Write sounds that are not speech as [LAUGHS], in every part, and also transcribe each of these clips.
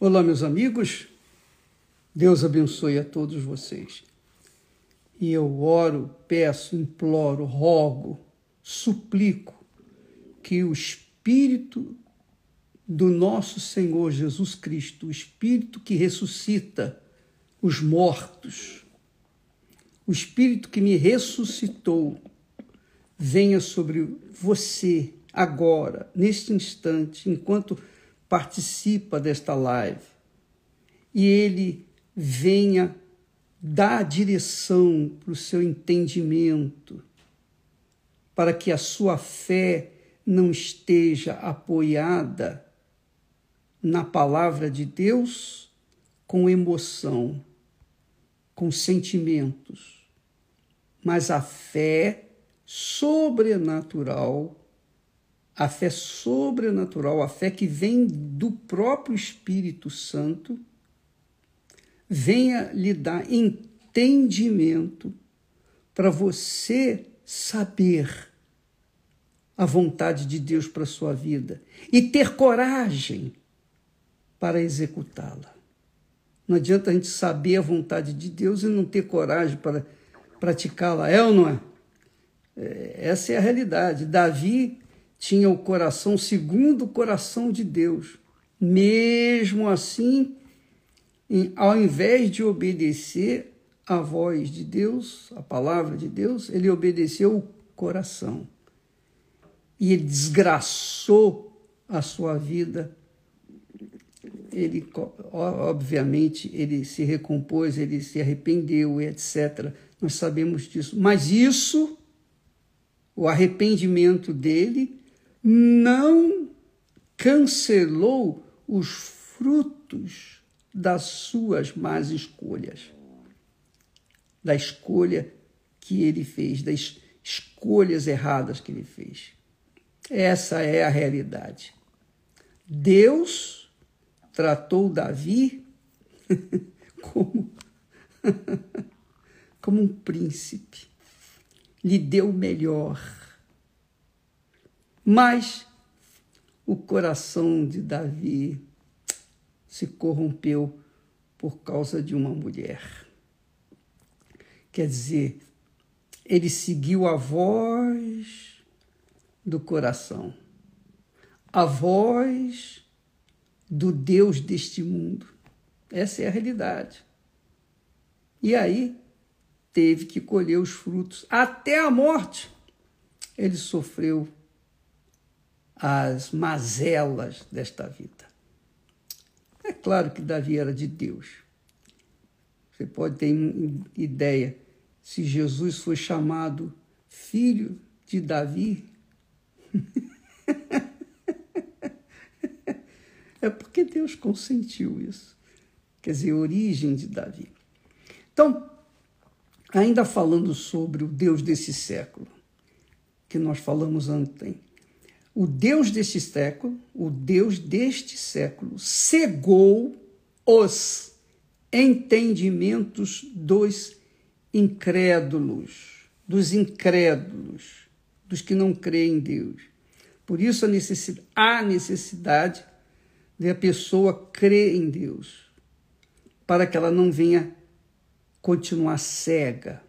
Olá, meus amigos. Deus abençoe a todos vocês. E eu oro, peço, imploro, rogo, suplico que o Espírito do nosso Senhor Jesus Cristo, o Espírito que ressuscita os mortos, o Espírito que me ressuscitou, venha sobre você agora, neste instante, enquanto participa desta live. E ele venha dar direção para o seu entendimento, para que a sua fé não esteja apoiada na palavra de Deus com emoção, com sentimentos, mas a fé sobrenatural a fé sobrenatural, a fé que vem do próprio Espírito Santo, venha lhe dar entendimento para você saber a vontade de Deus para sua vida e ter coragem para executá-la. Não adianta a gente saber a vontade de Deus e não ter coragem para praticá-la, é ou não é? é essa é a realidade. Davi tinha o coração segundo o coração de Deus. Mesmo assim, ao invés de obedecer a voz de Deus, a palavra de Deus, ele obedeceu o coração. E ele desgraçou a sua vida. Ele, obviamente, ele se recompôs, ele se arrependeu, etc. Nós sabemos disso. Mas isso, o arrependimento dele, não cancelou os frutos das suas más escolhas, da escolha que ele fez, das escolhas erradas que ele fez. Essa é a realidade. Deus tratou Davi [LAUGHS] como, [LAUGHS] como um príncipe, lhe deu o melhor mas o coração de Davi se corrompeu por causa de uma mulher. Quer dizer, ele seguiu a voz do coração, a voz do Deus deste mundo. Essa é a realidade. E aí teve que colher os frutos até a morte. Ele sofreu as mazelas desta vida. É claro que Davi era de Deus. Você pode ter ideia, se Jesus foi chamado filho de Davi, [LAUGHS] é porque Deus consentiu isso. Quer dizer, origem de Davi. Então, ainda falando sobre o Deus desse século, que nós falamos ontem, o Deus deste século, o Deus deste século, cegou os entendimentos dos incrédulos, dos incrédulos, dos que não creem em Deus. Por isso a necessidade, há necessidade de a pessoa crer em Deus, para que ela não venha continuar cega.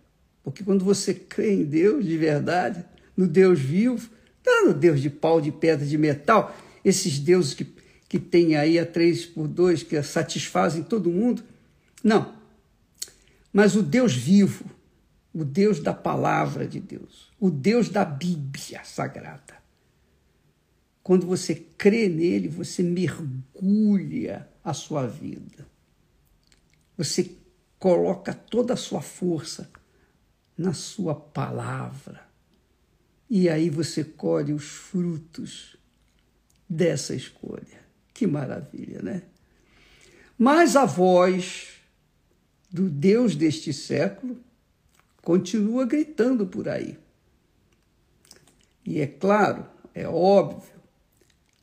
Porque quando você crê em Deus de verdade, no Deus vivo, não Deus de pau, de pedra, de metal, esses deuses que, que tem aí a três por dois, que satisfazem todo mundo. Não. Mas o Deus vivo, o Deus da palavra de Deus, o Deus da Bíblia Sagrada. Quando você crê nele, você mergulha a sua vida. Você coloca toda a sua força na sua palavra. E aí você colhe os frutos dessa escolha. Que maravilha, né? Mas a voz do Deus deste século continua gritando por aí. E é claro, é óbvio,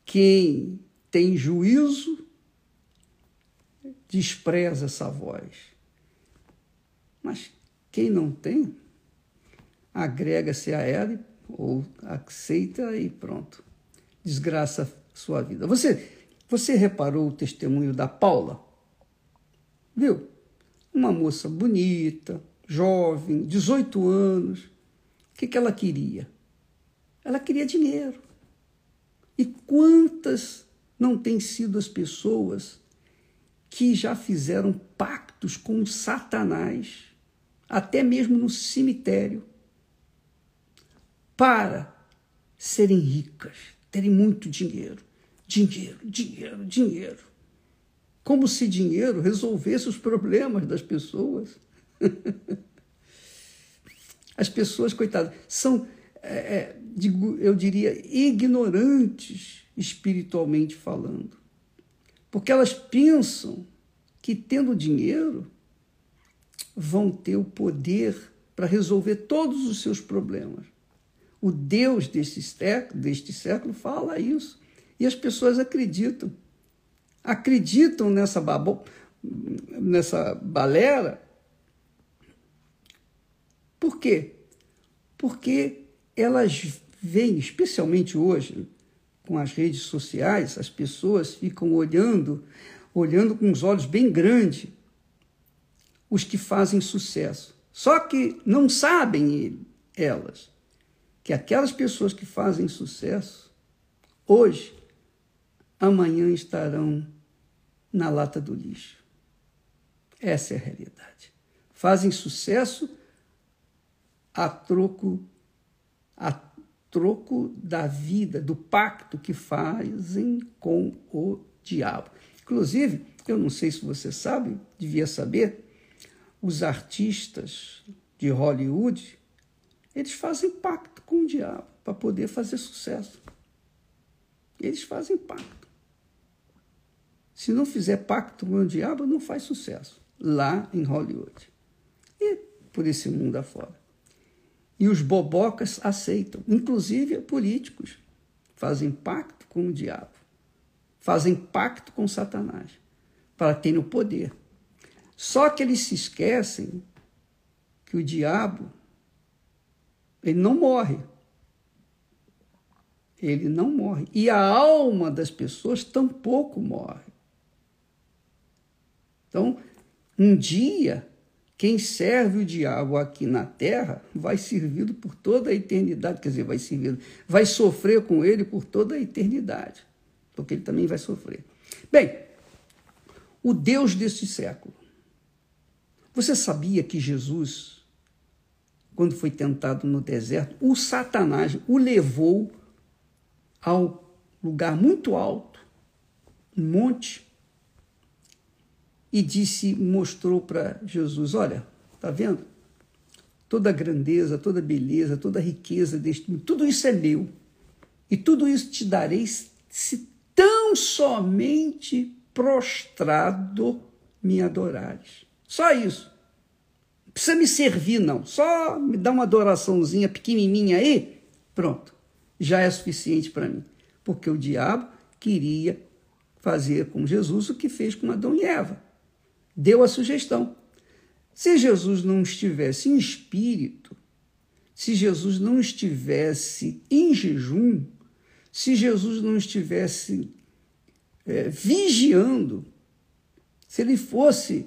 quem tem juízo despreza essa voz. Mas quem não tem, agrega-se a ela e ou aceita e pronto. Desgraça sua vida. Você Você reparou o testemunho da Paula? Viu? Uma moça bonita, jovem, 18 anos. O que, que ela queria? Ela queria dinheiro. E quantas não têm sido as pessoas que já fizeram pactos com Satanás, até mesmo no cemitério, para serem ricas, terem muito dinheiro. Dinheiro, dinheiro, dinheiro. Como se dinheiro resolvesse os problemas das pessoas. [LAUGHS] As pessoas, coitadas, são, é, é eu diria, ignorantes espiritualmente falando. Porque elas pensam que, tendo dinheiro, vão ter o poder para resolver todos os seus problemas. O Deus deste século, deste século fala isso. E as pessoas acreditam. Acreditam nessa, babo, nessa balera. Por quê? Porque elas veem, especialmente hoje, com as redes sociais, as pessoas ficam olhando, olhando com os olhos bem grandes os que fazem sucesso. Só que não sabem elas que aquelas pessoas que fazem sucesso hoje, amanhã estarão na lata do lixo. Essa é a realidade. Fazem sucesso a troco a troco da vida, do pacto que fazem com o diabo. Inclusive, eu não sei se você sabe, devia saber, os artistas de Hollywood, eles fazem pacto com o diabo para poder fazer sucesso. Eles fazem pacto. Se não fizer pacto com o diabo, não faz sucesso lá em Hollywood e por esse mundo afora. E os bobocas aceitam, inclusive políticos, fazem pacto com o diabo, fazem pacto com Satanás, para ter o poder. Só que eles se esquecem que o diabo ele não morre. Ele não morre. E a alma das pessoas tampouco morre. Então, um dia quem serve o diabo aqui na terra vai servido por toda a eternidade, quer dizer, vai servido, vai sofrer com ele por toda a eternidade, porque ele também vai sofrer. Bem, o Deus deste século. Você sabia que Jesus, quando foi tentado no deserto, o Satanás o levou ao lugar muito alto, um monte, e disse, mostrou para Jesus: Olha, tá vendo? Toda a grandeza, toda a beleza, toda a riqueza deste mundo, tudo isso é meu. E tudo isso te darei se tão somente prostrado me adorares. Só isso. Precisa me servir, não. Só me dá uma adoraçãozinha pequenininha aí, pronto. Já é suficiente para mim. Porque o diabo queria fazer com Jesus o que fez com Adão e Eva deu a sugestão. Se Jesus não estivesse em espírito, se Jesus não estivesse em jejum, se Jesus não estivesse é, vigiando, se ele fosse,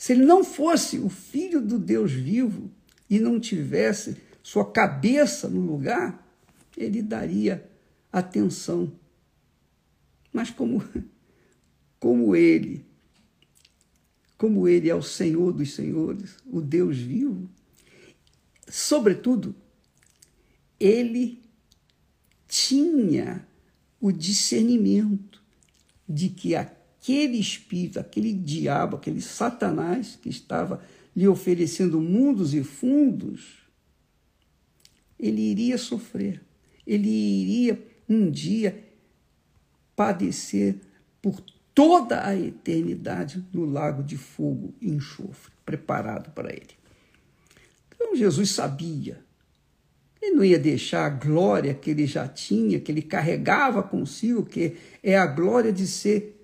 se ele não fosse o filho do Deus vivo e não tivesse sua cabeça no lugar, ele daria atenção. Mas como, [LAUGHS] como ele como ele é o Senhor dos senhores, o Deus vivo, sobretudo, ele tinha o discernimento de que aquele espírito, aquele diabo, aquele Satanás que estava lhe oferecendo mundos e fundos, ele iria sofrer, ele iria um dia padecer por toda a eternidade no lago de fogo e enxofre, preparado para ele. Então Jesus sabia. Ele não ia deixar a glória que ele já tinha, que ele carregava consigo, que é a glória de ser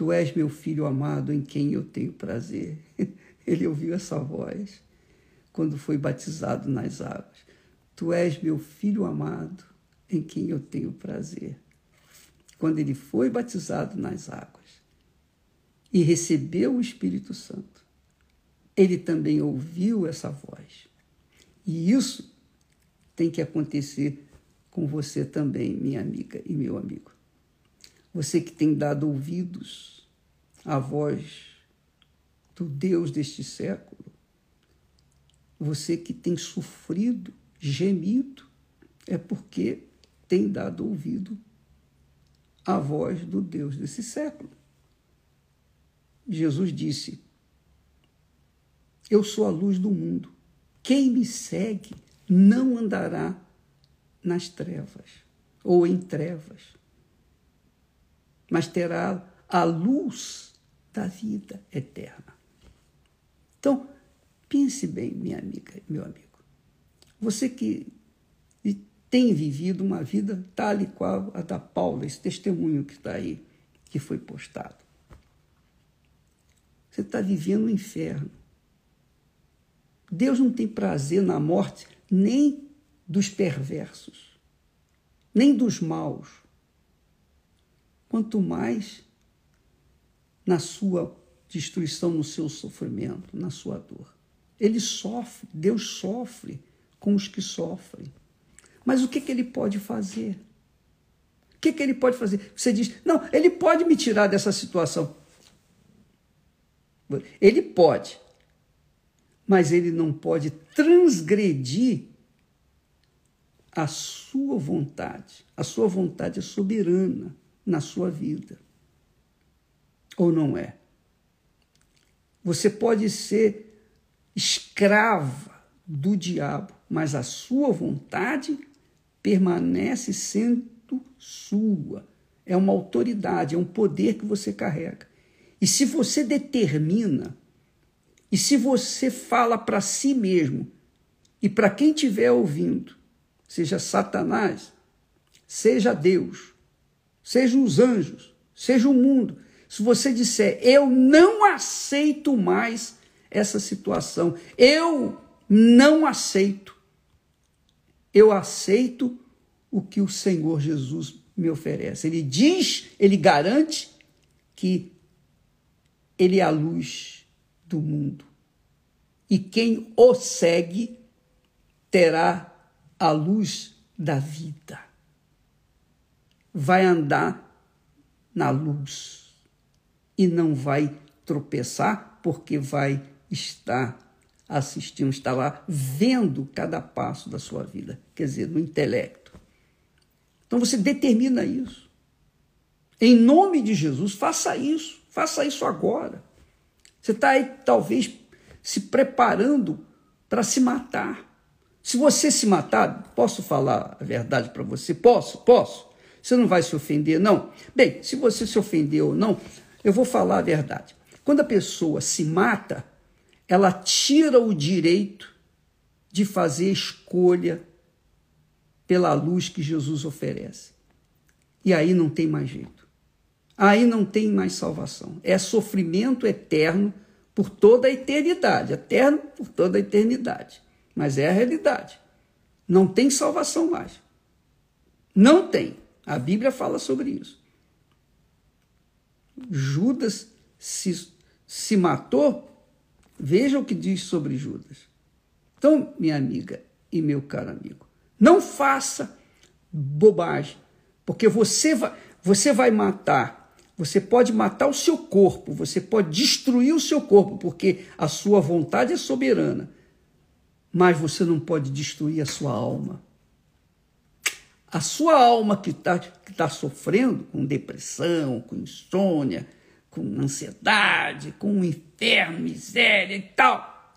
Tu és meu filho amado em quem eu tenho prazer. [LAUGHS] Ele ouviu essa voz quando foi batizado nas águas. Tu és meu filho amado em quem eu tenho prazer. quando ele foi batizado nas águas e recebeu o Espírito Santo, ele também ouviu essa voz. E isso tem que acontecer com você também, minha amiga e meu amigo. Você que tem dado ouvidos à voz do Deus deste século, você que tem sofrido, gemido, é porque tem dado ouvido à voz do Deus desse século. Jesus disse: Eu sou a luz do mundo. Quem me segue não andará nas trevas ou em trevas, mas terá a luz da vida eterna. Então, pense bem, minha amiga, meu amigo. Você que tem vivido uma vida tal e qual a da Paula, esse testemunho que está aí, que foi postado. Você está vivendo o um inferno. Deus não tem prazer na morte nem dos perversos, nem dos maus. Quanto mais na sua destruição, no seu sofrimento, na sua dor. Ele sofre, Deus sofre com os que sofrem. Mas o que, que ele pode fazer? O que, que ele pode fazer? Você diz, não, ele pode me tirar dessa situação. Ele pode, mas ele não pode transgredir a sua vontade. A sua vontade é soberana na sua vida. Ou não é? Você pode ser escrava do diabo, mas a sua vontade permanece sendo sua. É uma autoridade, é um poder que você carrega. E se você determina, e se você fala para si mesmo, e para quem estiver ouvindo, seja Satanás, seja Deus, seja os anjos, seja o mundo, se você disser, eu não aceito mais essa situação, eu não aceito, eu aceito o que o Senhor Jesus me oferece. Ele diz, ele garante que ele é a luz do mundo. E quem o segue terá a luz da vida. Vai andar na luz e não vai tropeçar, porque vai estar assistindo, estar lá vendo cada passo da sua vida, quer dizer, no intelecto. Então você determina isso. Em nome de Jesus, faça isso. Faça isso agora. Você está aí, talvez, se preparando para se matar. Se você se matar, posso falar a verdade para você? Posso? Posso? Você não vai se ofender, não? Bem, se você se ofender ou não, eu vou falar a verdade. Quando a pessoa se mata, ela tira o direito de fazer escolha pela luz que Jesus oferece. E aí não tem mais jeito aí não tem mais salvação. É sofrimento eterno por toda a eternidade eterno por toda a eternidade. Mas é a realidade. Não tem salvação mais. Não tem. A Bíblia fala sobre isso. Judas se, se matou. Veja o que diz sobre Judas. Então, minha amiga e meu caro amigo, não faça bobagem, porque você vai, você vai matar você pode matar o seu corpo, você pode destruir o seu corpo, porque a sua vontade é soberana. Mas você não pode destruir a sua alma. A sua alma que está que tá sofrendo com depressão, com insônia, com ansiedade, com inferno, miséria e tal.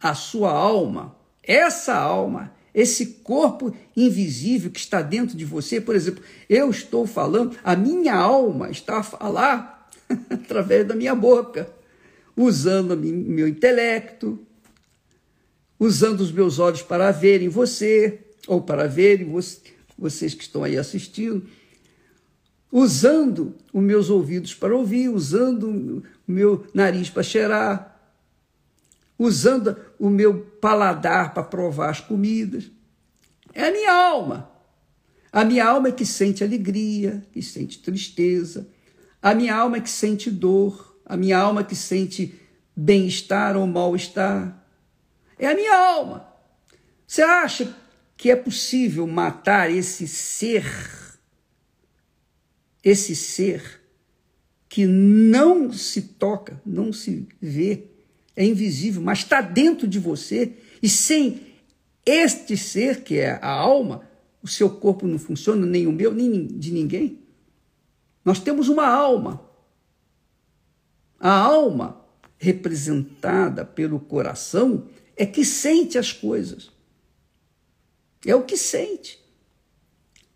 A sua alma, essa alma, esse corpo invisível que está dentro de você, por exemplo, eu estou falando, a minha alma está a falar [LAUGHS] através da minha boca, usando meu intelecto, usando os meus olhos para verem você, ou para verem vocês que estão aí assistindo, usando os meus ouvidos para ouvir, usando o meu nariz para cheirar, usando o meu paladar para provar as comidas. É a minha alma. A minha alma é que sente alegria, que sente tristeza. A minha alma é que sente dor. A minha alma é que sente bem-estar ou mal-estar. É a minha alma. Você acha que é possível matar esse ser, esse ser que não se toca, não se vê, é invisível, mas está dentro de você, e sem este ser, que é a alma, o seu corpo não funciona, nem o meu, nem de ninguém. Nós temos uma alma. A alma, representada pelo coração, é que sente as coisas. É o que sente.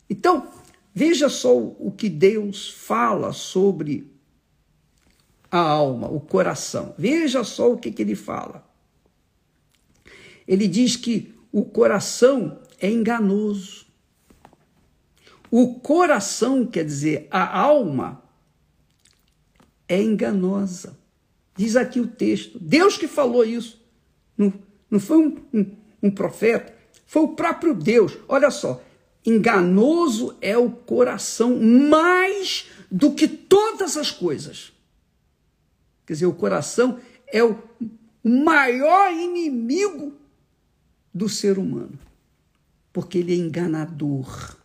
Então, veja só o que Deus fala sobre a alma, o coração. Veja só o que, que ele fala. Ele diz que o coração é enganoso. O coração, quer dizer, a alma, é enganosa. Diz aqui o texto. Deus que falou isso. Não, não foi um, um, um profeta, foi o próprio Deus. Olha só. Enganoso é o coração mais do que todas as coisas. Quer dizer, o coração é o maior inimigo do ser humano, porque ele é enganador.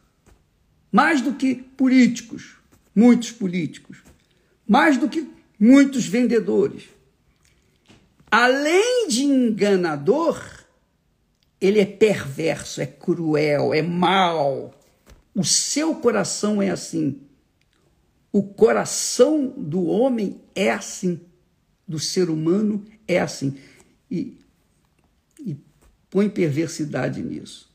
Mais do que políticos, muitos políticos, mais do que muitos vendedores. Além de enganador, ele é perverso, é cruel, é mau. O seu coração é assim. O coração do homem é assim. Do ser humano é assim. E põe perversidade nisso.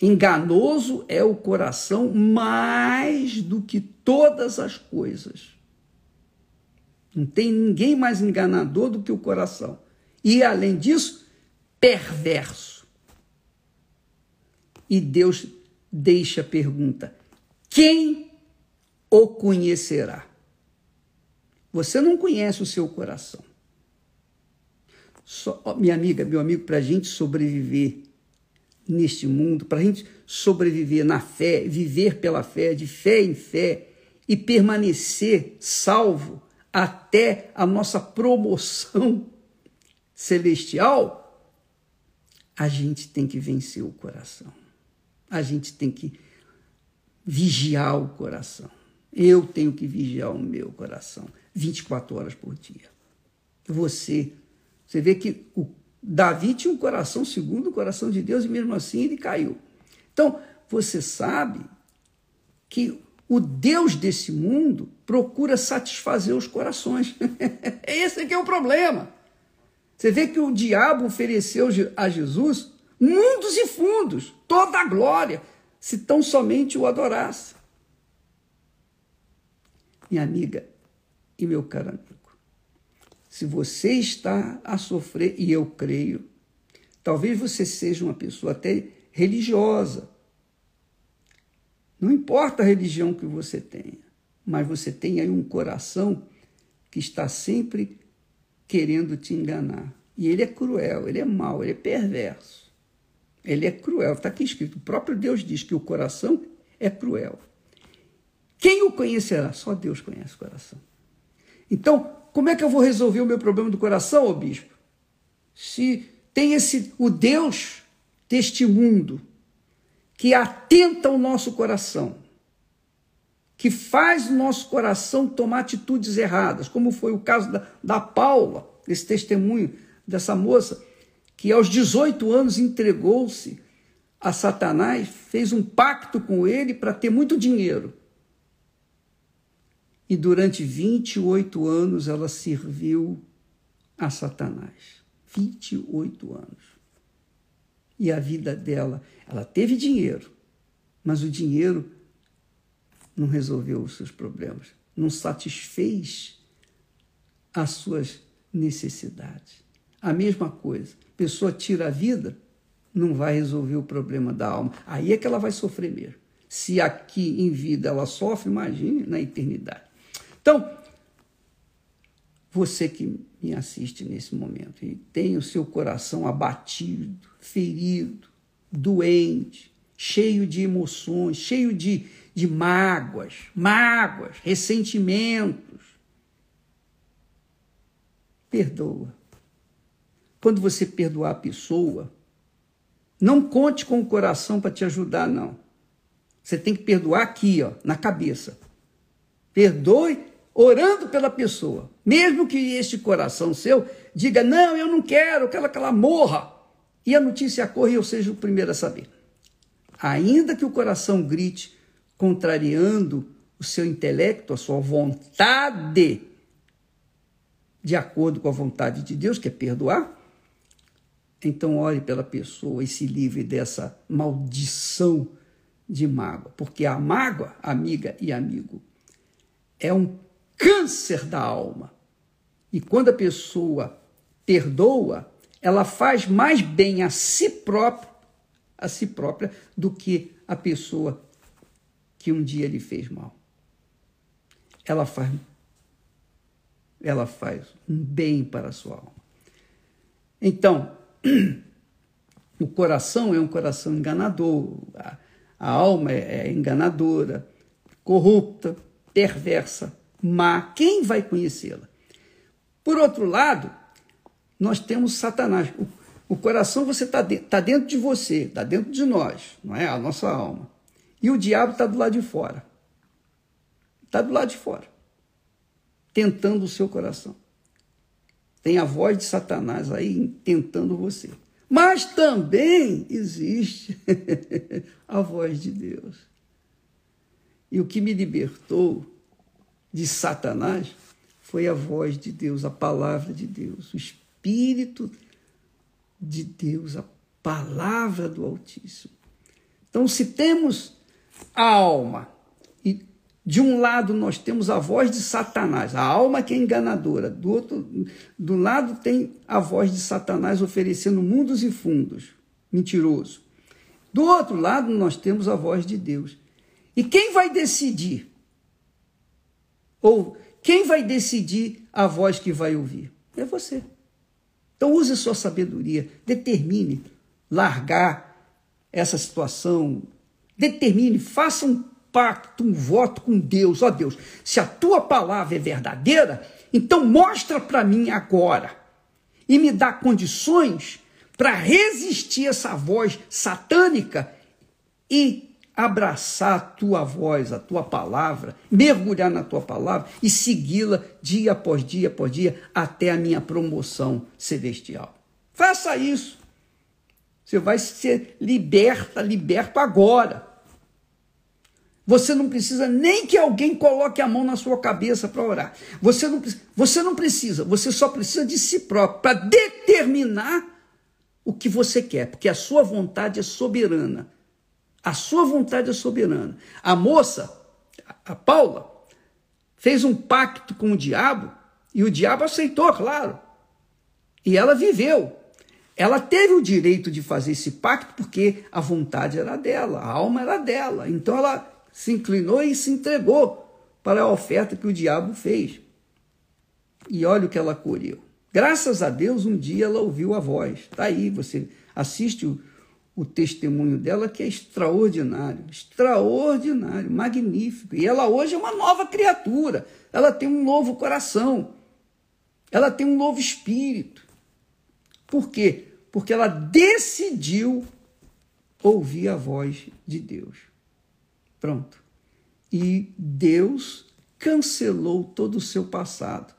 Enganoso é o coração mais do que todas as coisas. Não tem ninguém mais enganador do que o coração. E, além disso, perverso. E Deus deixa a pergunta: quem o conhecerá? Você não conhece o seu coração minha amiga, meu amigo, para a gente sobreviver neste mundo, para a gente sobreviver na fé, viver pela fé, de fé em fé e permanecer salvo até a nossa promoção [LAUGHS] celestial, a gente tem que vencer o coração. A gente tem que vigiar o coração. Eu tenho que vigiar o meu coração 24 horas por dia. Você você vê que o Davi tinha um coração segundo o coração de Deus e mesmo assim ele caiu. Então, você sabe que o Deus desse mundo procura satisfazer os corações. [LAUGHS] Esse é que é o problema. Você vê que o diabo ofereceu a Jesus mundos e fundos, toda a glória, se tão somente o adorasse. Minha amiga e meu caro amigo, se você está a sofrer, e eu creio, talvez você seja uma pessoa até religiosa. Não importa a religião que você tenha, mas você tem aí um coração que está sempre querendo te enganar. E ele é cruel, ele é mau, ele é perverso. Ele é cruel, está aqui escrito. O próprio Deus diz que o coração é cruel. Quem o conhecerá? Só Deus conhece o coração. Então, como é que eu vou resolver o meu problema do coração, ô bispo? Se tem esse o Deus deste mundo que atenta ao nosso coração, que faz o nosso coração tomar atitudes erradas, como foi o caso da, da Paula, esse testemunho dessa moça, que aos 18 anos entregou-se a Satanás, fez um pacto com ele para ter muito dinheiro. E durante 28 anos ela serviu a Satanás. 28 anos. E a vida dela, ela teve dinheiro, mas o dinheiro não resolveu os seus problemas, não satisfez as suas necessidades. A mesma coisa, pessoa tira a vida, não vai resolver o problema da alma. Aí é que ela vai sofrer mesmo. Se aqui em vida ela sofre, imagine na eternidade. Então, você que me assiste nesse momento e tem o seu coração abatido, ferido, doente, cheio de emoções, cheio de, de mágoas, mágoas, ressentimentos. Perdoa. Quando você perdoar a pessoa, não conte com o coração para te ajudar, não. Você tem que perdoar aqui, ó, na cabeça. Perdoe orando pela pessoa. Mesmo que este coração seu diga, não, eu não quero, quero que ela morra. E a notícia corra e eu seja o primeiro a saber. Ainda que o coração grite, contrariando o seu intelecto, a sua vontade, de acordo com a vontade de Deus, que é perdoar, então ore pela pessoa e se livre dessa maldição de mágoa, porque a mágoa, amiga e amigo, é um câncer da alma. E quando a pessoa perdoa, ela faz mais bem a si própria, a si própria do que a pessoa que um dia lhe fez mal. Ela faz ela faz um bem para a sua alma. Então, o coração é um coração enganador, a, a alma é, é enganadora, corrupta, perversa, má. Quem vai conhecê-la? Por outro lado, nós temos Satanás. O, o coração você está de, tá dentro de você, está dentro de nós, não é? A nossa alma. E o diabo está do lado de fora. Está do lado de fora, tentando o seu coração. Tem a voz de Satanás aí tentando você. Mas também existe [LAUGHS] a voz de Deus. E o que me libertou de Satanás foi a voz de Deus, a palavra de Deus, o Espírito de Deus, a palavra do Altíssimo. Então, se temos a alma de um lado nós temos a voz de Satanás, a alma que é enganadora. Do outro, do lado tem a voz de Satanás oferecendo mundos e fundos, mentiroso. Do outro lado nós temos a voz de Deus. E quem vai decidir? Ou quem vai decidir a voz que vai ouvir? É você. Então use sua sabedoria, determine largar essa situação, determine, faça um pacto, um voto com Deus. Ó oh, Deus, se a tua palavra é verdadeira, então mostra para mim agora e me dá condições para resistir essa voz satânica e abraçar a tua voz, a tua palavra, mergulhar na tua palavra e segui-la dia após dia após dia até a minha promoção celestial. Faça isso. Você vai ser liberta, liberto agora. Você não precisa nem que alguém coloque a mão na sua cabeça para orar. Você não, você não precisa, você só precisa de si próprio para determinar o que você quer, porque a sua vontade é soberana. A sua vontade é soberana. A moça, a Paula, fez um pacto com o diabo e o diabo aceitou, claro. E ela viveu. Ela teve o direito de fazer esse pacto porque a vontade era dela, a alma era dela. Então ela se inclinou e se entregou para a oferta que o diabo fez. E olha o que ela colheu. Graças a Deus, um dia ela ouviu a voz. Está aí, você assiste o, o testemunho dela, que é extraordinário, extraordinário, magnífico. E ela hoje é uma nova criatura. Ela tem um novo coração. Ela tem um novo espírito. Por quê? Porque ela decidiu ouvir a voz de Deus. Pronto. E Deus cancelou todo o seu passado.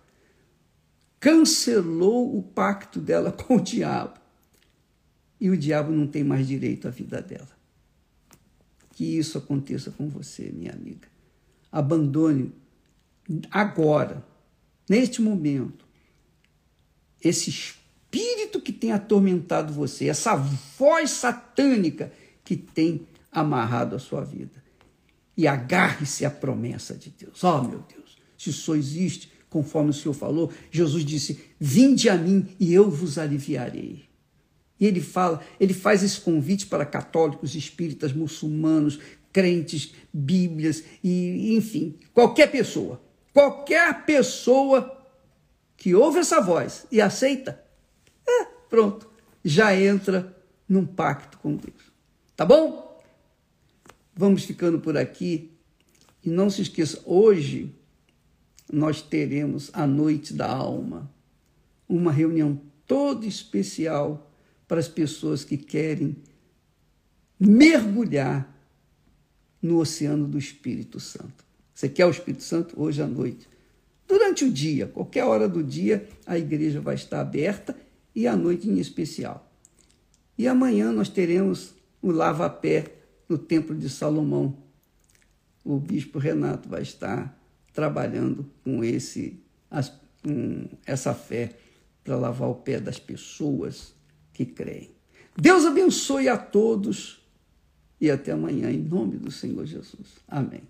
Cancelou o pacto dela [LAUGHS] com o diabo. E o diabo não tem mais direito à vida dela. Que isso aconteça com você, minha amiga. Abandone agora, neste momento, esse espírito que tem atormentado você, essa voz satânica que tem amarrado a sua vida e agarre-se à promessa de Deus. Oh, meu Deus, se só existe, conforme o Senhor falou, Jesus disse: Vinde a mim e eu vos aliviarei. E ele fala, ele faz esse convite para católicos, espíritas, muçulmanos, crentes, bíblias e enfim, qualquer pessoa, qualquer pessoa que ouve essa voz e aceita, é, pronto, já entra num pacto com Deus. Tá bom? Vamos ficando por aqui. E não se esqueça, hoje nós teremos a Noite da Alma, uma reunião toda especial para as pessoas que querem mergulhar no oceano do Espírito Santo. Você quer o Espírito Santo? Hoje à noite. Durante o dia, qualquer hora do dia, a igreja vai estar aberta e à noite em especial. E amanhã nós teremos o lava-pé no Templo de Salomão. O bispo Renato vai estar trabalhando com esse com essa fé para lavar o pé das pessoas que creem. Deus abençoe a todos e até amanhã, em nome do Senhor Jesus. Amém.